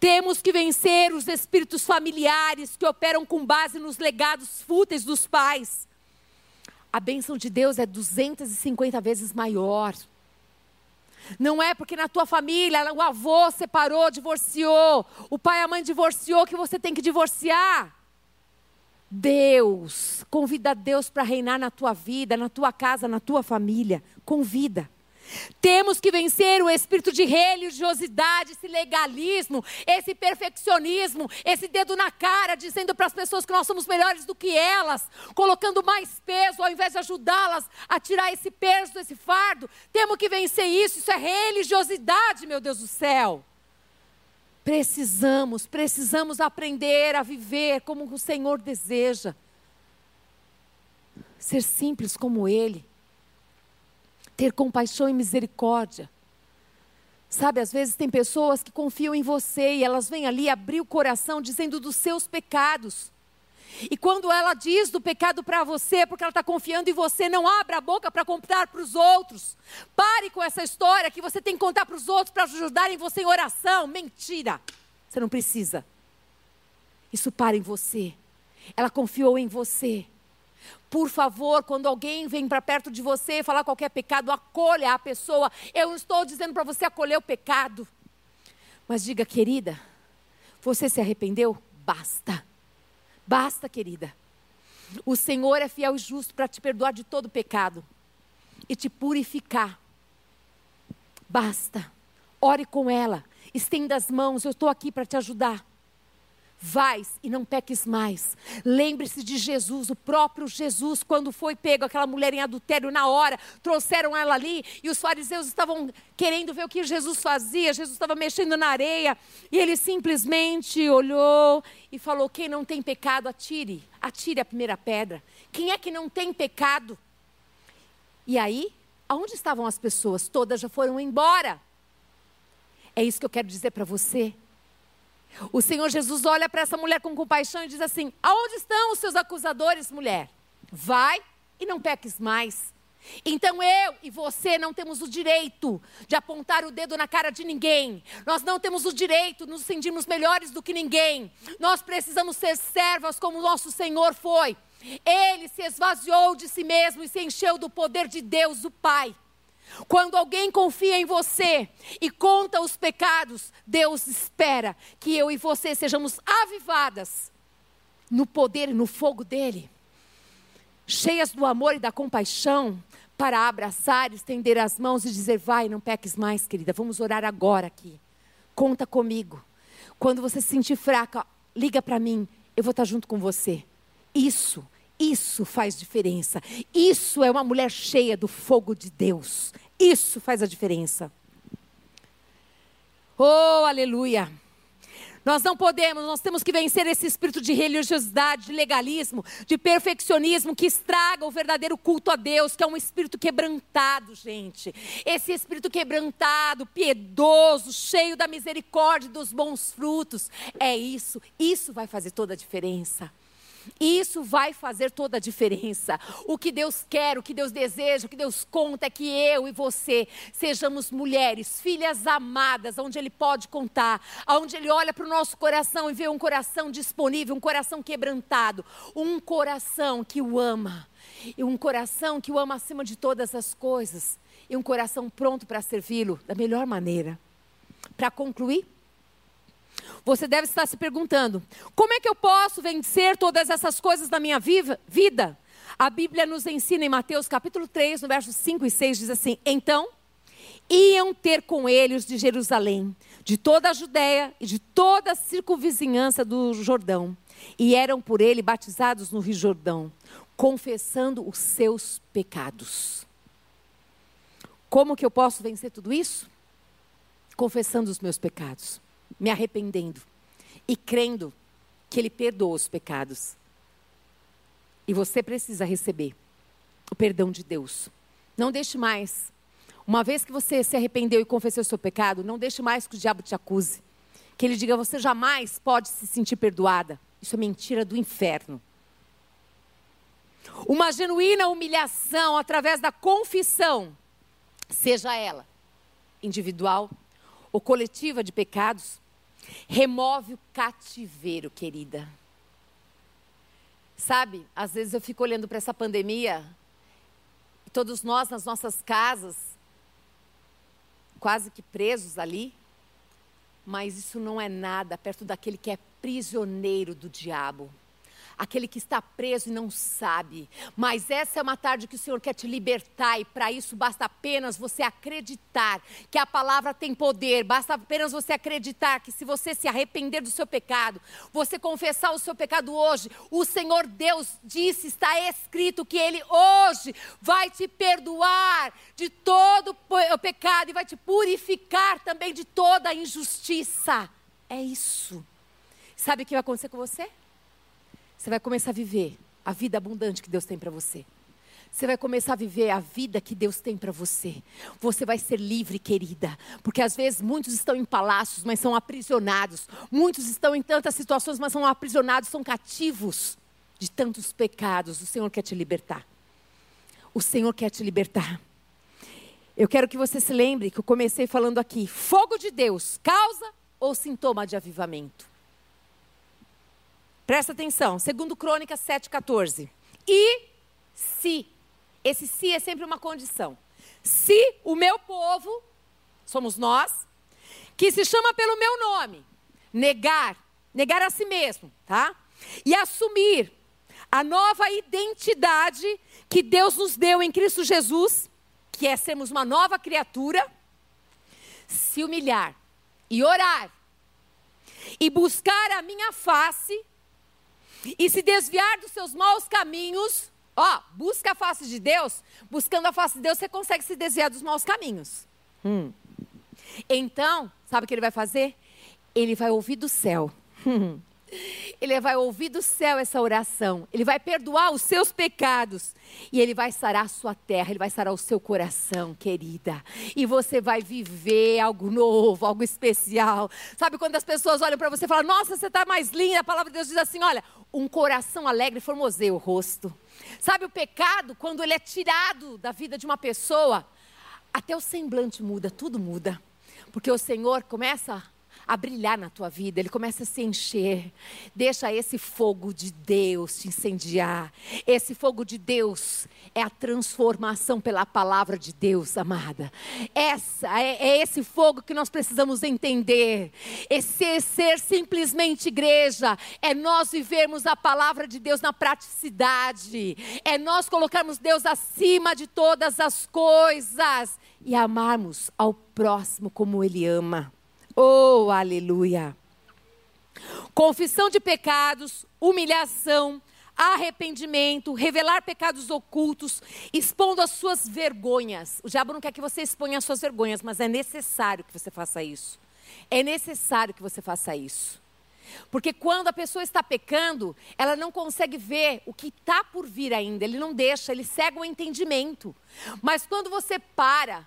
Temos que vencer os espíritos familiares que operam com base nos legados fúteis dos pais. A bênção de Deus é 250 vezes maior. Não é porque na tua família o avô separou, divorciou, o pai e a mãe divorciou que você tem que divorciar. Deus, convida Deus para reinar na tua vida, na tua casa, na tua família. Convida. Temos que vencer o espírito de religiosidade, esse legalismo, esse perfeccionismo, esse dedo na cara, dizendo para as pessoas que nós somos melhores do que elas, colocando mais peso ao invés de ajudá-las a tirar esse peso, esse fardo. Temos que vencer isso, isso é religiosidade, meu Deus do céu. Precisamos, precisamos aprender a viver como o Senhor deseja. Ser simples como Ele ter compaixão e misericórdia. Sabe, às vezes tem pessoas que confiam em você e elas vêm ali abrir o coração dizendo dos seus pecados. E quando ela diz do pecado para você, porque ela está confiando em você, não abra a boca para contar para os outros. Pare com essa história que você tem que contar para os outros para ajudarem você em oração. Mentira. Você não precisa. Isso para em você. Ela confiou em você. Por favor, quando alguém vem para perto de você falar qualquer pecado, acolha a pessoa. Eu não estou dizendo para você acolher o pecado. Mas diga, querida, você se arrependeu? Basta. Basta, querida. O Senhor é fiel e justo para te perdoar de todo pecado e te purificar. Basta. Ore com ela. Estenda as mãos. Eu estou aqui para te ajudar. Vais e não peques mais. Lembre-se de Jesus, o próprio Jesus, quando foi pego aquela mulher em adultério na hora, trouxeram ela ali e os fariseus estavam querendo ver o que Jesus fazia. Jesus estava mexendo na areia e ele simplesmente olhou e falou: Quem não tem pecado, atire, atire a primeira pedra. Quem é que não tem pecado? E aí, aonde estavam as pessoas? Todas já foram embora. É isso que eu quero dizer para você. O Senhor Jesus olha para essa mulher com compaixão e diz assim: Aonde estão os seus acusadores, mulher? Vai e não peques mais. Então eu e você não temos o direito de apontar o dedo na cara de ninguém. Nós não temos o direito de nos sentirmos melhores do que ninguém. Nós precisamos ser servas como o nosso Senhor foi. Ele se esvaziou de si mesmo e se encheu do poder de Deus, o Pai. Quando alguém confia em você e conta os pecados, Deus espera que eu e você sejamos avivadas no poder e no fogo dele, cheias do amor e da compaixão, para abraçar, estender as mãos e dizer: Vai, não peques mais, querida, vamos orar agora aqui. Conta comigo. Quando você se sentir fraca, liga para mim, eu vou estar junto com você. Isso isso faz diferença. Isso é uma mulher cheia do fogo de Deus. Isso faz a diferença. Oh, aleluia. Nós não podemos, nós temos que vencer esse espírito de religiosidade, de legalismo, de perfeccionismo que estraga o verdadeiro culto a Deus, que é um espírito quebrantado, gente. Esse espírito quebrantado, piedoso, cheio da misericórdia e dos bons frutos. É isso, isso vai fazer toda a diferença. Isso vai fazer toda a diferença. O que Deus quer, o que Deus deseja, o que Deus conta é que eu e você sejamos mulheres, filhas amadas, onde Ele pode contar, onde Ele olha para o nosso coração e vê um coração disponível, um coração quebrantado, um coração que o ama, e um coração que o ama acima de todas as coisas, e um coração pronto para servi-lo da melhor maneira. Para concluir, você deve estar se perguntando: como é que eu posso vencer todas essas coisas na minha vida? A Bíblia nos ensina em Mateus capítulo 3, no versos 5 e 6, diz assim: Então iam ter com ele os de Jerusalém, de toda a Judéia e de toda a circunvizinhança do Jordão, e eram por ele batizados no Rio Jordão, confessando os seus pecados. Como que eu posso vencer tudo isso? Confessando os meus pecados, me arrependendo e crendo que Ele perdoa os pecados. E você precisa receber o perdão de Deus. Não deixe mais. Uma vez que você se arrependeu e confessou o seu pecado, não deixe mais que o diabo te acuse. Que ele diga, você jamais pode se sentir perdoada. Isso é mentira do inferno. Uma genuína humilhação através da confissão, seja ela individual ou coletiva de pecados, remove o cativeiro, querida. Sabe, às vezes eu fico olhando para essa pandemia, todos nós nas nossas casas, quase que presos ali, mas isso não é nada perto daquele que é prisioneiro do diabo aquele que está preso e não sabe. Mas essa é uma tarde que o Senhor quer te libertar, e para isso basta apenas você acreditar que a palavra tem poder, basta apenas você acreditar que se você se arrepender do seu pecado, você confessar o seu pecado hoje, o Senhor Deus disse, está escrito que Ele hoje vai te perdoar de todo o pecado e vai te purificar também de toda a injustiça. É isso. Sabe o que vai acontecer com você? Você vai começar a viver a vida abundante que Deus tem para você. Você vai começar a viver a vida que Deus tem para você. Você vai ser livre, querida. Porque às vezes muitos estão em palácios, mas são aprisionados. Muitos estão em tantas situações, mas são aprisionados, são cativos de tantos pecados. O Senhor quer te libertar. O Senhor quer te libertar. Eu quero que você se lembre que eu comecei falando aqui: fogo de Deus, causa ou sintoma de avivamento? Presta atenção, segundo Crônicas 7,14. E se, esse se é sempre uma condição. Se o meu povo, somos nós, que se chama pelo meu nome, negar, negar a si mesmo, tá? E assumir a nova identidade que Deus nos deu em Cristo Jesus, que é sermos uma nova criatura, se humilhar e orar e buscar a minha face, e se desviar dos seus maus caminhos, ó, busca a face de Deus, buscando a face de Deus, você consegue se desviar dos maus caminhos. Hum. Então, sabe o que ele vai fazer? Ele vai ouvir do céu. Ele vai ouvir do céu essa oração. Ele vai perdoar os seus pecados. E ele vai sarar a sua terra. Ele vai sarar o seu coração, querida. E você vai viver algo novo, algo especial. Sabe quando as pessoas olham para você e falam: Nossa, você está mais linda. A palavra de Deus diz assim: Olha, um coração alegre formoseia o rosto. Sabe o pecado, quando ele é tirado da vida de uma pessoa, até o semblante muda, tudo muda. Porque o Senhor começa a brilhar na tua vida, ele começa a se encher. Deixa esse fogo de Deus te incendiar. Esse fogo de Deus é a transformação pela palavra de Deus, amada. Essa é, é esse fogo que nós precisamos entender. Esse ser simplesmente igreja é nós vivermos a palavra de Deus na praticidade. É nós colocarmos Deus acima de todas as coisas e amarmos ao próximo como ele ama. Oh, aleluia! Confissão de pecados, humilhação, arrependimento, revelar pecados ocultos, expondo as suas vergonhas. O diabo não quer que você exponha as suas vergonhas, mas é necessário que você faça isso. É necessário que você faça isso. Porque quando a pessoa está pecando, ela não consegue ver o que está por vir ainda, ele não deixa, ele cega o entendimento. Mas quando você para,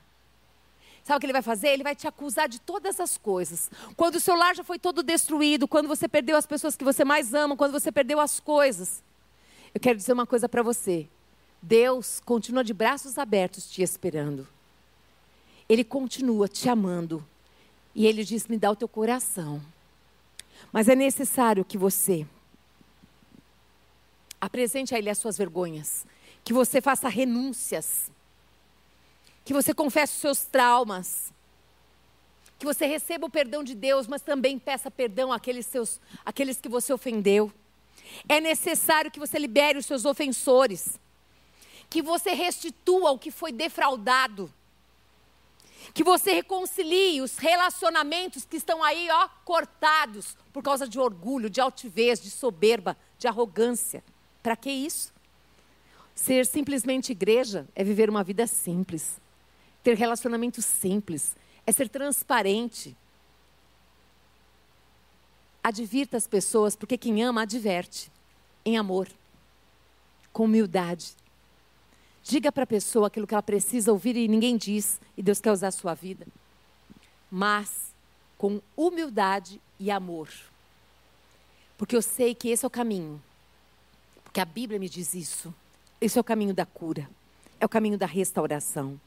Sabe o que ele vai fazer? Ele vai te acusar de todas as coisas. Quando o seu lar já foi todo destruído, quando você perdeu as pessoas que você mais ama, quando você perdeu as coisas. Eu quero dizer uma coisa para você. Deus continua de braços abertos te esperando. Ele continua te amando. E ele diz: me dá o teu coração. Mas é necessário que você apresente a Ele as suas vergonhas, que você faça renúncias que você confesse os seus traumas, que você receba o perdão de Deus, mas também peça perdão àqueles, seus, àqueles que você ofendeu. É necessário que você libere os seus ofensores, que você restitua o que foi defraudado, que você reconcilie os relacionamentos que estão aí, ó, cortados por causa de orgulho, de altivez, de soberba, de arrogância. Para que isso? Ser simplesmente igreja é viver uma vida simples ter relacionamentos simples, é ser transparente. Advirta as pessoas, porque quem ama adverte, em amor, com humildade. Diga para a pessoa aquilo que ela precisa ouvir e ninguém diz, e Deus quer usar a sua vida. Mas com humildade e amor. Porque eu sei que esse é o caminho. Porque a Bíblia me diz isso. Esse é o caminho da cura. É o caminho da restauração.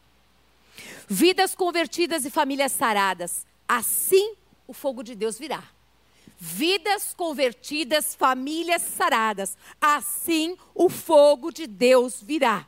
Vidas convertidas e famílias saradas. Assim o fogo de Deus virá. Vidas convertidas, famílias saradas. Assim o fogo de Deus virá.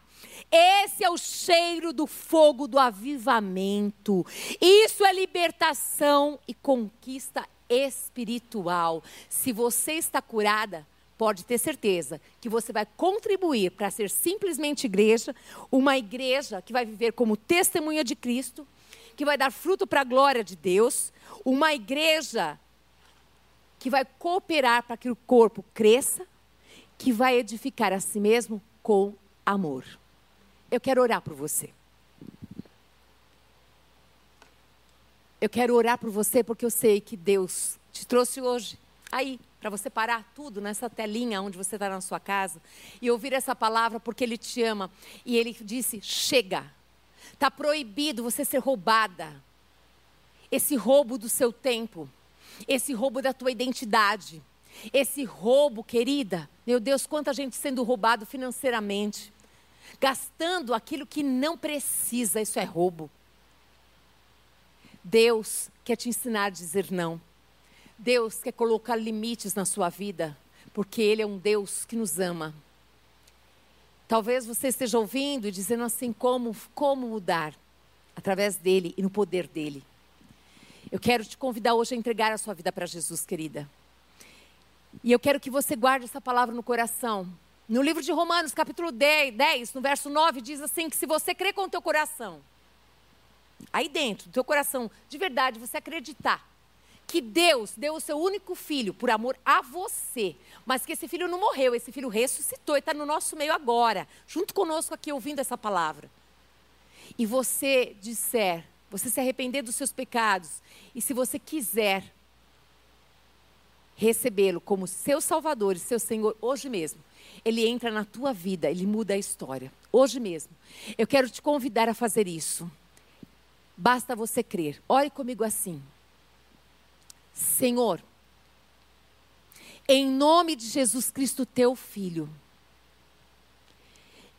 Esse é o cheiro do fogo do avivamento. Isso é libertação e conquista espiritual. Se você está curada, pode ter certeza que você vai contribuir para ser simplesmente igreja, uma igreja que vai viver como testemunha de Cristo, que vai dar fruto para a glória de Deus, uma igreja que vai cooperar para que o corpo cresça, que vai edificar a si mesmo com amor. Eu quero orar por você. Eu quero orar por você porque eu sei que Deus te trouxe hoje aí para você parar tudo nessa telinha onde você está na sua casa e ouvir essa palavra porque Ele te ama e Ele disse: chega, está proibido você ser roubada. Esse roubo do seu tempo, esse roubo da tua identidade, esse roubo, querida, meu Deus, quanta gente sendo roubado financeiramente gastando aquilo que não precisa, isso é roubo. Deus quer te ensinar a dizer não. Deus quer colocar limites na sua vida, porque Ele é um Deus que nos ama. Talvez você esteja ouvindo e dizendo assim: como, como mudar? Através dele e no poder dele. Eu quero te convidar hoje a entregar a sua vida para Jesus, querida. E eu quero que você guarde essa palavra no coração, no livro de Romanos, capítulo 10, 10, no verso 9, diz assim: que se você crê com o teu coração, aí dentro do teu coração, de verdade, você acreditar que Deus deu o seu único filho por amor a você, mas que esse filho não morreu, esse filho ressuscitou e está no nosso meio agora, junto conosco aqui ouvindo essa palavra. E você disser, você se arrepender dos seus pecados, e se você quiser recebê-lo como seu Salvador e seu Senhor hoje mesmo, ele entra na tua vida, ele muda a história. Hoje mesmo. Eu quero te convidar a fazer isso. Basta você crer. Ore comigo assim. Senhor, em nome de Jesus Cristo, teu filho,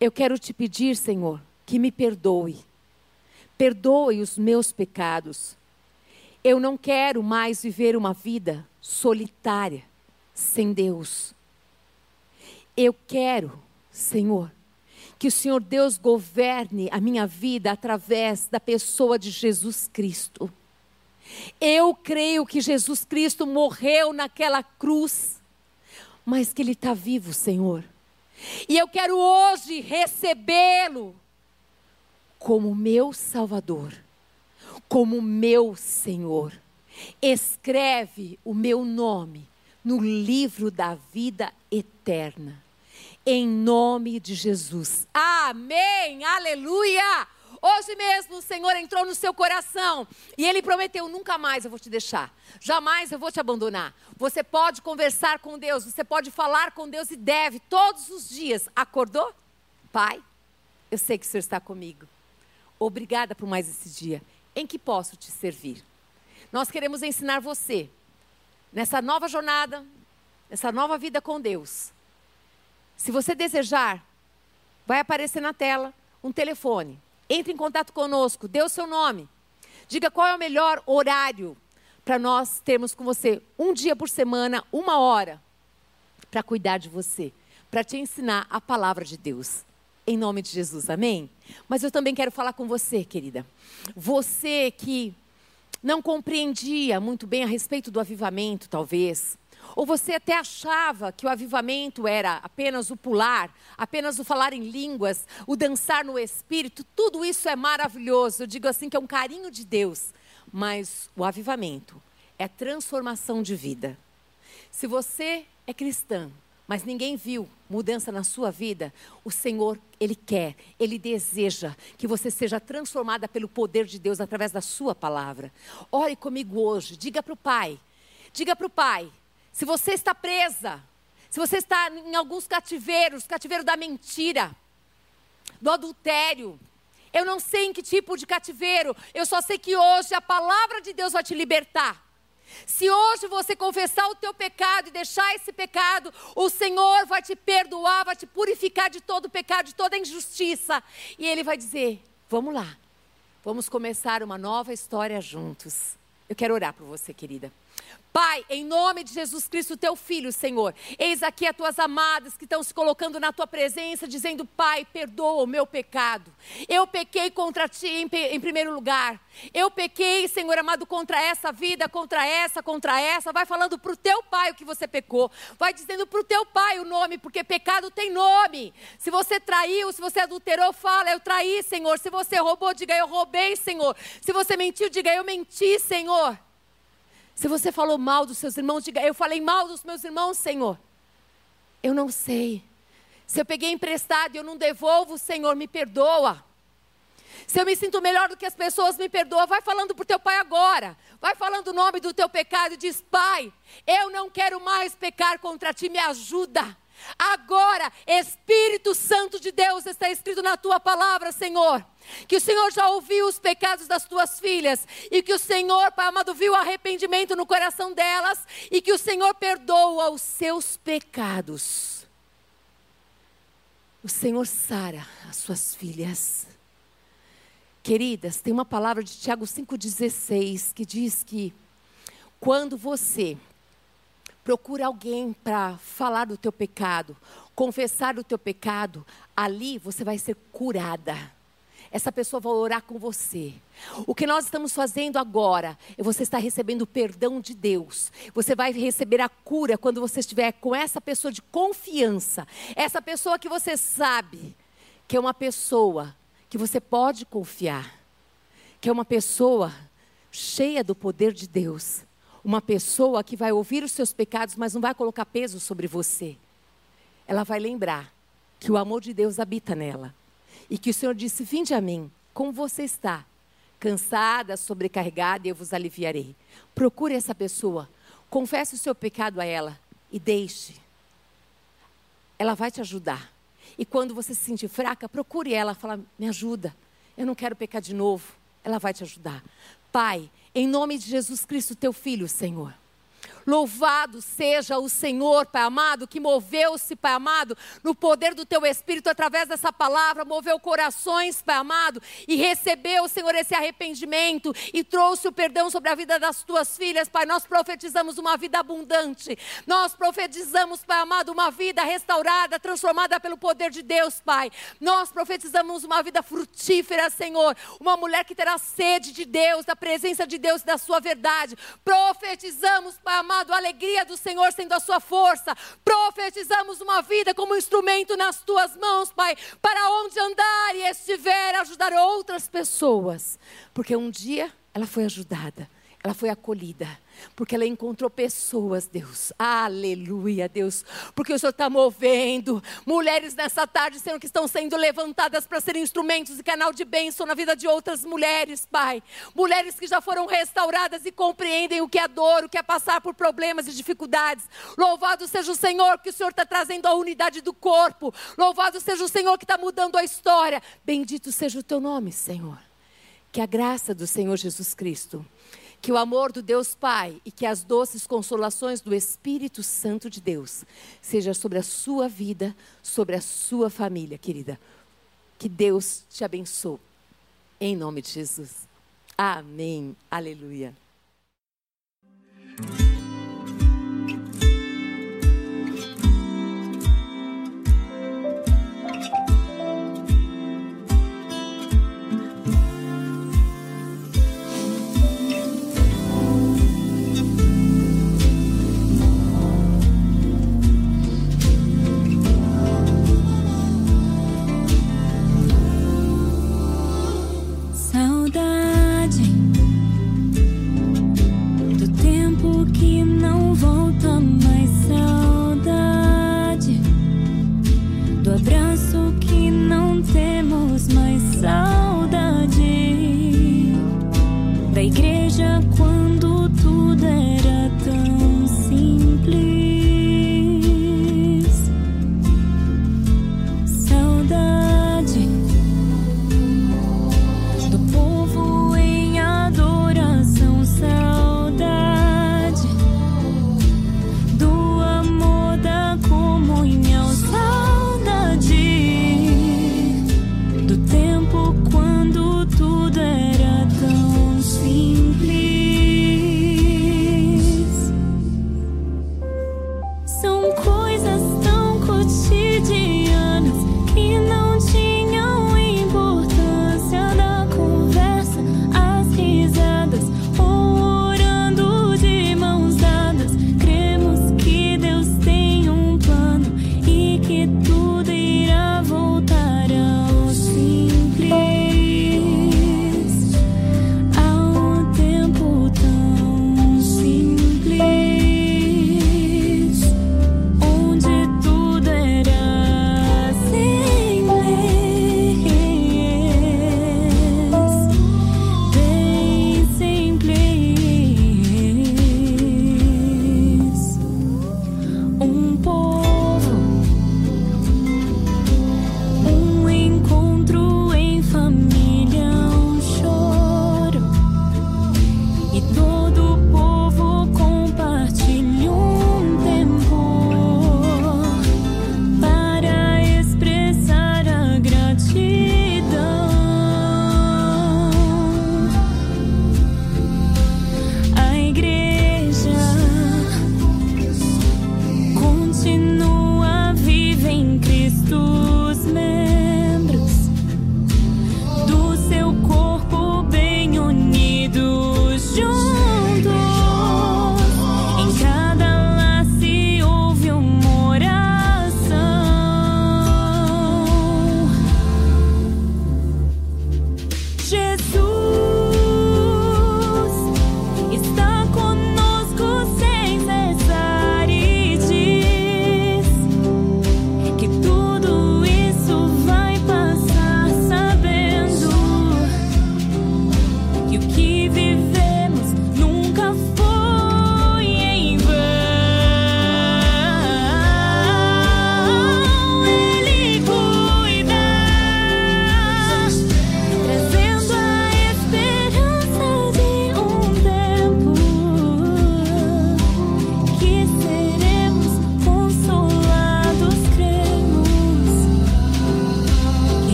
eu quero te pedir, Senhor, que me perdoe. Perdoe os meus pecados. Eu não quero mais viver uma vida solitária, sem Deus. Eu quero, Senhor, que o Senhor Deus governe a minha vida através da pessoa de Jesus Cristo. Eu creio que Jesus Cristo morreu naquela cruz, mas que Ele está vivo, Senhor. E eu quero hoje recebê-lo como meu Salvador, como meu Senhor. Escreve o meu nome no livro da vida eterna. Em nome de Jesus. Amém. Aleluia. Hoje mesmo o Senhor entrou no seu coração e ele prometeu: nunca mais eu vou te deixar, jamais eu vou te abandonar. Você pode conversar com Deus, você pode falar com Deus e deve todos os dias. Acordou? Pai, eu sei que o Senhor está comigo. Obrigada por mais esse dia. Em que posso te servir? Nós queremos ensinar você nessa nova jornada, nessa nova vida com Deus. Se você desejar, vai aparecer na tela um telefone. Entre em contato conosco, dê o seu nome. Diga qual é o melhor horário para nós termos com você um dia por semana, uma hora, para cuidar de você, para te ensinar a palavra de Deus. Em nome de Jesus, amém? Mas eu também quero falar com você, querida. Você que não compreendia muito bem a respeito do avivamento, talvez. Ou você até achava que o avivamento era apenas o pular, apenas o falar em línguas, o dançar no espírito. Tudo isso é maravilhoso. Eu digo assim que é um carinho de Deus. Mas o avivamento é transformação de vida. Se você é cristã, mas ninguém viu mudança na sua vida, o Senhor, Ele quer, Ele deseja que você seja transformada pelo poder de Deus através da Sua palavra. Ore comigo hoje, diga para o Pai, diga para o Pai, se você está presa, se você está em alguns cativeiros, cativeiro da mentira, do adultério, eu não sei em que tipo de cativeiro, eu só sei que hoje a palavra de Deus vai te libertar. Se hoje você confessar o teu pecado e deixar esse pecado, o Senhor vai te perdoar, vai te purificar de todo o pecado, de toda a injustiça. E Ele vai dizer: Vamos lá, vamos começar uma nova história juntos. Eu quero orar por você, querida. Pai, em nome de Jesus Cristo, teu filho, Senhor, eis aqui as tuas amadas que estão se colocando na tua presença, dizendo: Pai, perdoa o meu pecado. Eu pequei contra ti em, em primeiro lugar. Eu pequei, Senhor amado, contra essa vida, contra essa, contra essa. Vai falando para o teu pai o que você pecou. Vai dizendo para o teu pai o nome, porque pecado tem nome. Se você traiu, se você adulterou, fala: Eu traí, Senhor. Se você roubou, diga: Eu roubei, Senhor. Se você mentiu, diga: Eu menti, Senhor. Se você falou mal dos seus irmãos, diga: Eu falei mal dos meus irmãos, Senhor. Eu não sei. Se eu peguei emprestado e eu não devolvo, Senhor, me perdoa. Se eu me sinto melhor do que as pessoas, me perdoa. Vai falando para o teu pai agora. Vai falando o nome do teu pecado e diz: Pai, eu não quero mais pecar contra ti, me ajuda. Agora, Espírito Santo de Deus, está escrito na tua palavra, Senhor. Que o Senhor já ouviu os pecados das tuas filhas e que o Senhor, Pai amado, viu arrependimento no coração delas e que o Senhor perdoa os seus pecados. O Senhor sara as suas filhas. Queridas, tem uma palavra de Tiago 5,16 que diz que quando você procura alguém para falar do teu pecado, confessar o teu pecado, ali você vai ser curada. Essa pessoa vai orar com você. O que nós estamos fazendo agora é você estar recebendo o perdão de Deus. Você vai receber a cura quando você estiver com essa pessoa de confiança. Essa pessoa que você sabe que é uma pessoa que você pode confiar. Que é uma pessoa cheia do poder de Deus uma pessoa que vai ouvir os seus pecados, mas não vai colocar peso sobre você. Ela vai lembrar que o amor de Deus habita nela. E que o Senhor disse: Vinde a mim, como você está, cansada, sobrecarregada, e eu vos aliviarei. Procure essa pessoa, confesse o seu pecado a ela e deixe. Ela vai te ajudar. E quando você se sentir fraca, procure ela, fala: Me ajuda, eu não quero pecar de novo. Ela vai te ajudar. Pai, em nome de Jesus Cristo, teu filho, Senhor. Louvado seja o Senhor, Pai amado, que moveu-se, Pai amado, no poder do Teu Espírito através dessa palavra, moveu corações, Pai amado, e recebeu, Senhor, esse arrependimento e trouxe o perdão sobre a vida das Tuas filhas, Pai. Nós profetizamos uma vida abundante, nós profetizamos, Pai amado, uma vida restaurada, transformada pelo poder de Deus, Pai. Nós profetizamos uma vida frutífera, Senhor, uma mulher que terá sede de Deus, da presença de Deus da Sua verdade. Profetizamos, Pai amado amado, a alegria do Senhor sendo a sua força. Profetizamos uma vida como instrumento nas tuas mãos, Pai, para onde andar e estiver, ajudar outras pessoas. Porque um dia ela foi ajudada, ela foi acolhida porque ela encontrou pessoas, Deus. Aleluia, Deus. Porque o Senhor está movendo. Mulheres nessa tarde sendo que estão sendo levantadas para serem instrumentos e canal de bênção na vida de outras mulheres, Pai. Mulheres que já foram restauradas e compreendem o que é dor, o que é passar por problemas e dificuldades. Louvado seja o Senhor, que o Senhor está trazendo a unidade do corpo. Louvado seja o Senhor que está mudando a história. Bendito seja o teu nome, Senhor. Que a graça do Senhor Jesus Cristo que o amor do Deus Pai e que as doces consolações do Espírito Santo de Deus seja sobre a sua vida, sobre a sua família, querida. Que Deus te abençoe. Em nome de Jesus. Amém. Aleluia.